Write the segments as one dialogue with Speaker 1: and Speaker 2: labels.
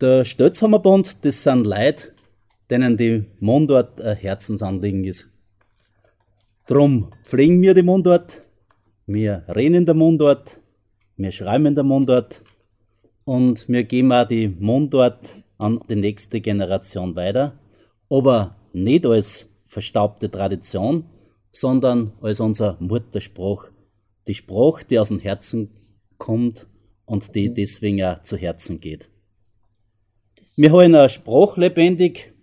Speaker 1: Der Stötzhammerbund, das sind Leute, denen die Mundart ein Herzensanliegen ist. Drum pflegen wir die Mundart, wir reden in der Mundart, wir schreiben in der Mundart und wir geben auch die Mundart an die nächste Generation weiter, aber nicht als verstaubte Tradition, sondern als unser Mutterspruch. Die Sprache, die aus dem Herzen kommt und die deswegen auch zu Herzen geht. Wir haben eine Sprache lebendig,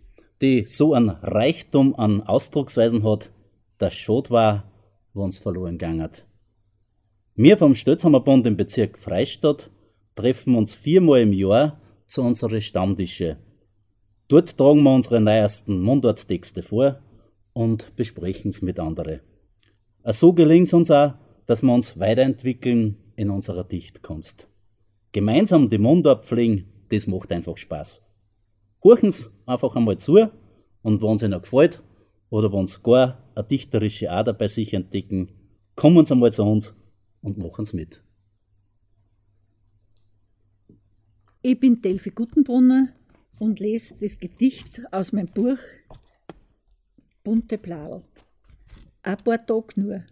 Speaker 1: die so einen Reichtum an Ausdrucksweisen hat, dass schade war, wo uns verloren gegangen. Wir vom Stötzhammerbund im Bezirk Freistadt treffen uns viermal im Jahr zu unseren Stammtische. Dort tragen wir unsere neuesten Mundarttexte vor und besprechen es mit anderen. So gelingt es uns auch, dass wir uns weiterentwickeln in unserer Dichtkunst. Gemeinsam die Mundart pflegen, das macht einfach Spaß. Horchen Sie einfach einmal zu und wenn es Ihnen gefällt oder wenn Sie gar eine dichterische Ader bei sich entdecken, kommen Sie einmal zu uns und machen es mit.
Speaker 2: Ich bin Delphi Gutenbrunner und lese das Gedicht aus meinem Buch Bunte Blau. Ein paar Tage nur.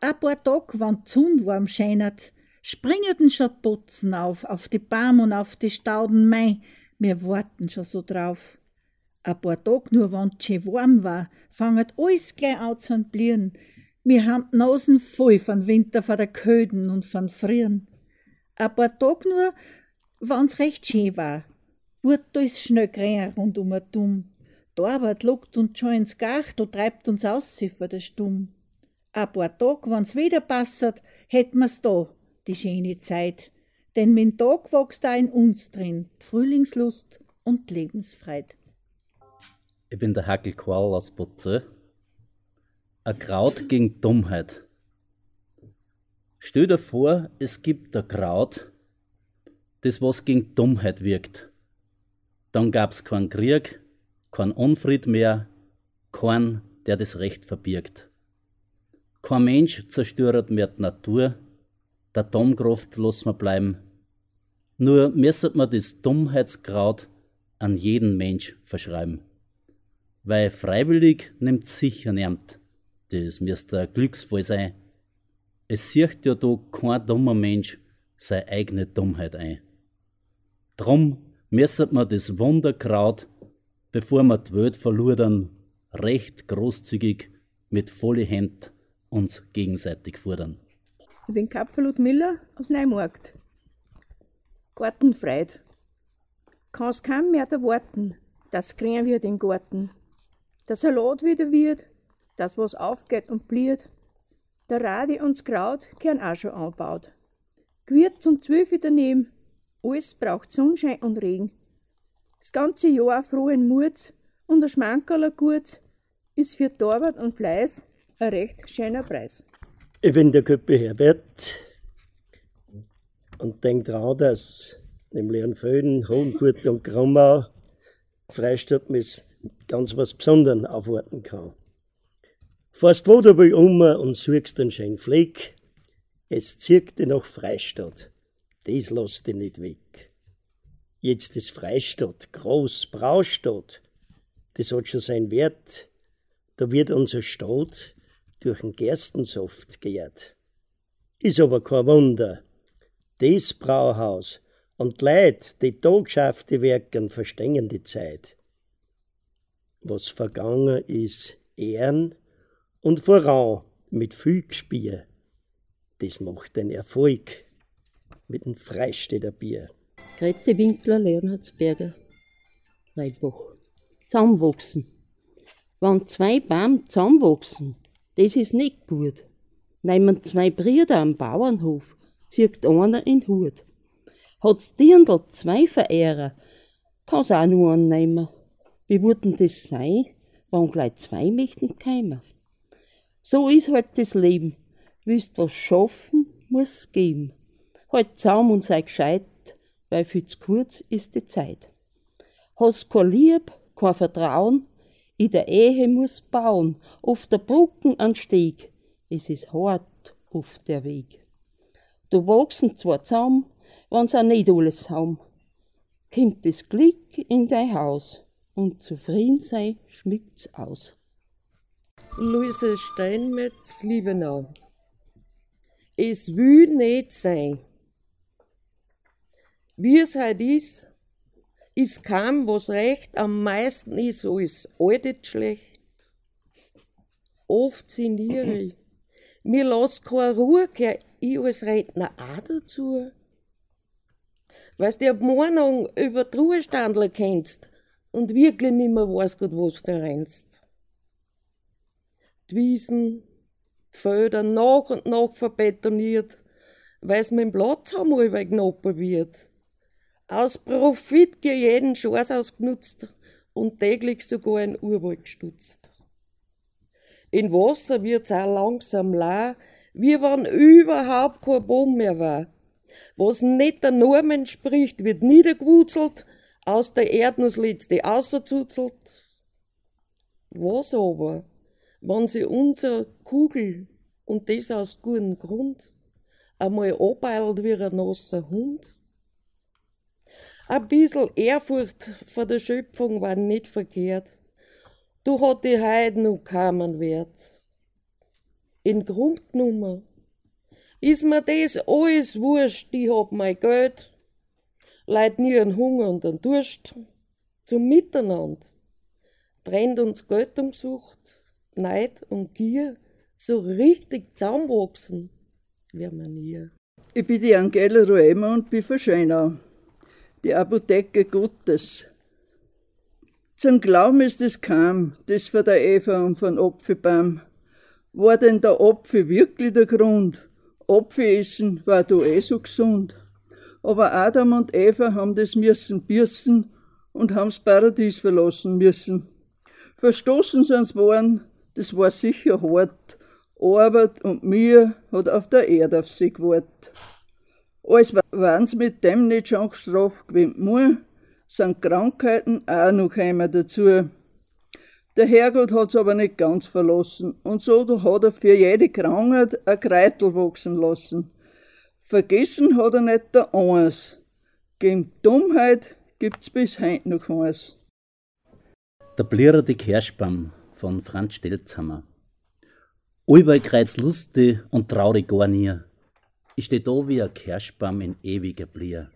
Speaker 2: Ein paar Tage, wenn die Sonne warm scheinert, springen schon Putzen auf, auf die Baum und auf die Stauden Mai. Wir warten schon so drauf. Ein paar Tage nur, wenn es schön warm war, fangen alles gleich an zu blieren. Wir haben Nasen voll von Winter, von der Köden und von Frieren. Ein paar Tage nur, wenn's recht schön war, wird alles schnell grün rund um dumm. Die Arbeit lockt uns schon ins Gachtel, treibt uns aus von der Stumm. Ein paar Tag, wenn's wieder passert, hätt mir's da, die schöne Zeit. Denn mit Tag wächst da in uns drin, Frühlingslust und Lebensfreit.
Speaker 1: Ich bin der Hackel Karl aus Butze. Ein Kraut gegen Dummheit. Stell dir vor, es gibt ein Kraut, das was gegen Dummheit wirkt. Dann gab's keinen Krieg, kein Unfried mehr, kein, der das Recht verbirgt. Kein Mensch zerstört mehr die Natur, der Domkraft lassen wir bleiben. Nur müssen wir das Dummheitskraut an jeden Mensch verschreiben. Weil freiwillig nimmt sicher niemand. Das müsste ein Glücksfall sein. Es sieht ja da kein dummer Mensch seine eigene Dummheit ein. Drum müssen wir das Wunderkraut, bevor wir die Welt verludern, recht großzügig mit volle Händ uns gegenseitig fordern.
Speaker 3: Ich bin Kapferlut Miller aus Neumarkt. Gartenfreit. Kann's kaum mehr erwarten, dass grün wird im Garten. Der Salat wieder wird, das was aufgeht und bliert. Der Radi und Kraut gern auch schon anbaut. Gewürz zum Zwölfe daneben, alles braucht Sonnenschein und Regen. Das ganze Jahr frohen Mut und ein Schmankerler gut ist für Arbeit und Fleiß ein recht schöner Preis.
Speaker 4: Ich bin der Köppe Herbert und denke daran, dass im Leonfelden, Hohenfurt und Gromau Freistadt mit ganz was Besonderem aufwarten kann. Fährst wo dabei um und suchst einen schönen Fleck, es zirkt dich nach Freistadt das lässt dich nicht weg. Jetzt ist Freistadt, groß, Braustadt, das hat schon seinen Wert. Da wird unser Stadt durch den Gerstensaft geehrt. Ist aber kein Wunder. Das Brauhaus und Leid, die da geschaffte werken, verstehen die Zeit. Was vergangen ist, Ehren und voran mit viel Gespier, das macht den Erfolg mit dem Freistädter Bier.
Speaker 5: Grete Winkler, Leonhardsberger, Reibach. Zusammenwachsen. Wenn zwei Bäume zusammenwachsen, das ist nicht gut. Nehmen zwei Brüder am Bauernhof, zieht einer in Hut. Hat's Dirndl zwei Verehrer, kann's auch nur annehmen. Wie würden das sein, wenn gleich zwei möchten keimer? So ist halt das Leben. Willst was schaffen, muss geben. Halt zaum und sei gescheit, weil viel zu kurz ist die Zeit. Hast kein Lieb, kein Vertrauen, in der Ehe muss bauen, auf der Brücken an Steg, es ist hart auf der Weg. Du wachsen zwar zaum, wenn's auch nicht alles haben. kommt das Glück in dein Haus und zufrieden sei schmückt's aus.
Speaker 6: Luise Steinmetz, Liebenau. Es will nicht sein. Wie es halt ist, ist kaum was recht, am meisten ist alles altet schlecht. Oft sinniere ich, mir lass keine Ruhe, geh ich als Redner auch dazu. Weißt du, ab Meinung über die Ruhestandler kennst und wirklich nimmer weißt, was du rennst. Die Wiesen, die Felder nach und nach verbetoniert, weil's mit dem Platz haben überknappen wird. Aus Profit geht jeden Chance ausgenutzt und täglich sogar ein Urwald gestutzt. In Wasser wird's auch langsam la, wie wenn überhaupt kein Baum mehr war. Was nicht der Norm entspricht, wird niedergewurzelt, aus der Erde das letzte außerzuzelt. Was aber, wenn sie unsere Kugel, und das aus gutem Grund, einmal abeilt wie ein nasser Hund? Ein bisschen Ehrfurcht vor der Schöpfung war nicht verkehrt. Du hat die Heiden noch keinen Wert. In Grund genommen ist mir das alles wurscht, ich hab mein Geld, leid nie an Hunger und an Durst, zum Miteinander. Trennt uns Geltungssucht, Neid und Gier, so richtig zusammenwachsen, wir man nie.
Speaker 7: Ich bin die Angela Roemer und bin von Schönau, die Apotheke Gottes. Zum Glauben ist es kam, das von der Eva und von Apfelbaum. War denn der Apfel wirklich der Grund? Apfel essen war da eh so gesund. Aber Adam und Eva haben das müssen bürsten und haben's Paradies verlassen müssen. Verstoßen sind's worden, das war sicher hart. Arbeit und Mühe hat auf der Erde auf sie gewartet. Als waren's mit dem nicht schon gestraft gewesen, sind Krankheiten auch noch einmal dazu. Der Herrgott hat's aber nicht ganz verlassen und so hat er für jede Krankheit ein Kreitel wachsen lassen. Vergessen hat er nicht der eins. Gegen Dummheit gibt's bis heut noch eins.
Speaker 1: Der blirrende Kirschbaum von Franz Stelzhammer. Allbei kreuz lustig und traurig gar nie. Ich steh da wie ein Kirschbaum in ewiger Blier.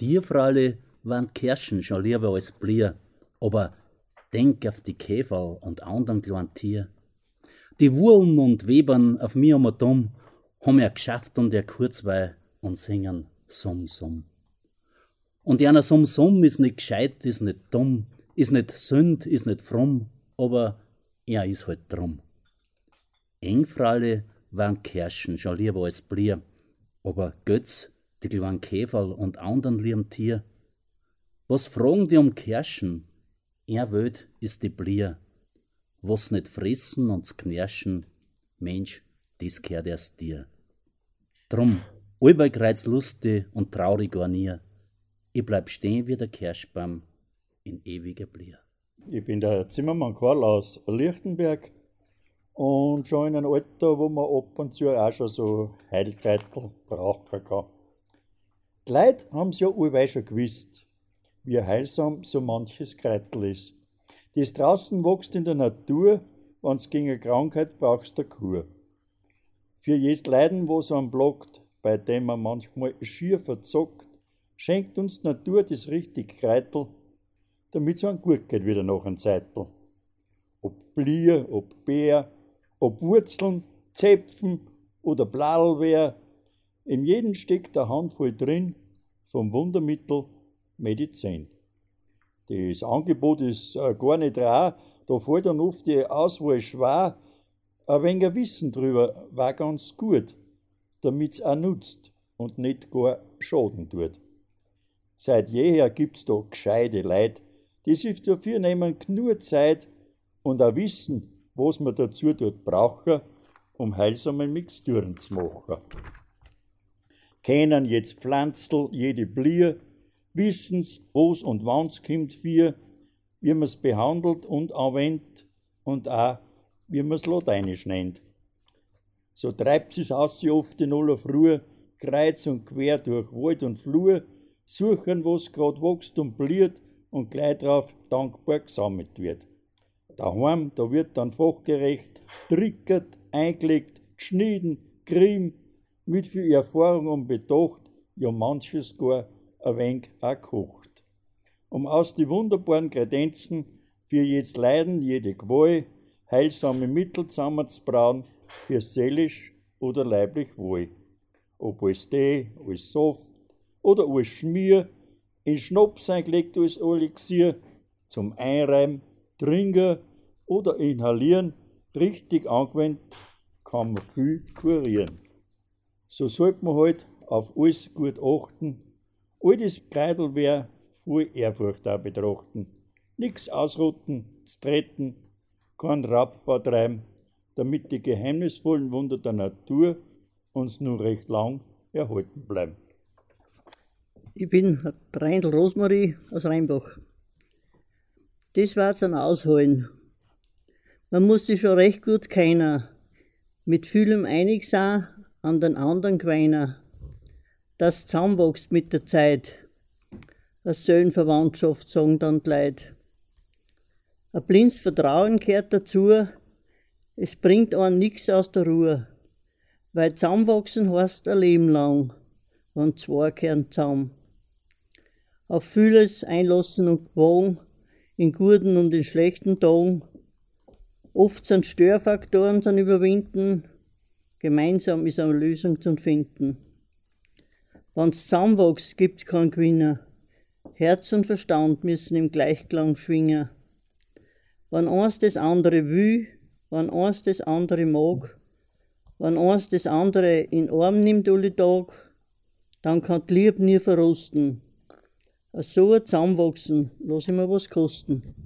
Speaker 1: Dir, Fraule, waren Kirschen schon lieber als Blier, aber denk auf die Käfer und anderen kleinen Tier. Die Wurlen und Webern auf mir um dumm, haben er geschafft und er kurzweil und singen Summ, Summ. Und einer Summ, Summ ist nicht gescheit, ist nicht dumm, ist nicht sünd, ist nicht fromm, aber er ist halt drum. Engfralle waren Kirschen schon lieber als Blier, aber Götz, die kleinen Käfer und anderen lieben Tier, was fragen die um Kirschen? Er wöd ist die Blier. Was nicht fressen und knirschen, Mensch, dies gehört erst dir. Drum, allbei lustig und traurig gar nie. Ich bleib stehen wie der Kirschbaum in ewiger Blier.
Speaker 8: Ich bin der Zimmermann Karl aus Lichtenberg und schon in einem Alter, wo man ab und zu auch schon so Heilkreitel brauchen kann. Die Leute haben's ja allweil schon gewusst, wie heilsam so manches Kreitel ist. Das draußen wächst in der Natur, wenn's gegen eine Krankheit brauchst der Kur. Für jedes Leiden, was am blockt, bei dem man manchmal schier verzockt, schenkt uns die Natur das richtig Kreitel, damit so ein gut geht wieder nach ein Zeitel. Ob Blier, ob Bär, ob Wurzeln, Zäpfen oder Blalwär, in jedem steckt eine Handvoll drin vom Wundermittel Medizin. Das Angebot ist äh, gar nicht rar, da fällt dann oft die Auswahl schwer. Ein wenig Wissen drüber war ganz gut, damit's auch nutzt und nicht gar Schaden tut. Seit jeher gibt's da gescheite Leid, die sich dafür nehmen genug Zeit und auch wissen, was man dazu dort brauchen, um heilsame Mixturen zu machen. Kennen jetzt Pflanzl jede Blier, wissen's, wo's und wann's kommt für, wie man's behandelt und anwendet und auch, wie man's lateinisch nennt. So treibt sie's aus oft in aller Früh, kreuz und quer durch Wald und Flur, suchen, was grad wächst und blüht und gleich drauf dankbar gesammelt wird. Daheim, da wird dann fachgerecht trickert, eingelegt, geschnitten, grim, mit viel Erfahrung und Bedacht, ja manches gar ein wenig auch gekocht. Um aus die wunderbaren Kredenzen für jedes Leiden, jede Qual, heilsame Mittel zusammenzubrauen, für seelisch oder leiblich Wohl. Ob als Tee, als Saft oder als Schmier, in Schnaps eingelegt als Elixier, zum Einreiben, Trinken oder Inhalieren, richtig angewendet, kann man viel kurieren. So sollte man halt auf alles gut achten. All das Kreidel wär voll Ehrfurcht auch betrachten. Nix ausrotten, treten, kein Raubbau treiben, damit die geheimnisvollen Wunder der Natur uns nur recht lang erhalten bleiben.
Speaker 7: Ich bin Reindl Rosmarie aus Rheinbach. Das war's ein Ausholen. Man muss sich schon recht gut kennen, mit vielem einig sein, an den anderen geweiner, das zusammenwächst mit der Zeit. Eine Söhnverwandtschaft, sagen dann die Leute. Ein blindes Vertrauen gehört dazu, es bringt einen nix aus der Ruhe, weil zusammenwachsen heißt ein Leben lang, wenn zwei kehren zusammen. Auf vieles einlassen und wagen, in guten und in schlechten Tagen. Oft sind Störfaktoren zu überwinden, gemeinsam ist eine Lösung zu finden. Wenn's zusammenwächst, gibt's keinen Gewinner. Herz und Verstand müssen im Gleichklang schwingen. Wenn eins das andere will, wenn eins das andere mag, wenn eins das andere in Arm nimmt alle Tag, dann kann die Liebe nie verrosten. So Zusammenwachsen, lass ich mir was kosten.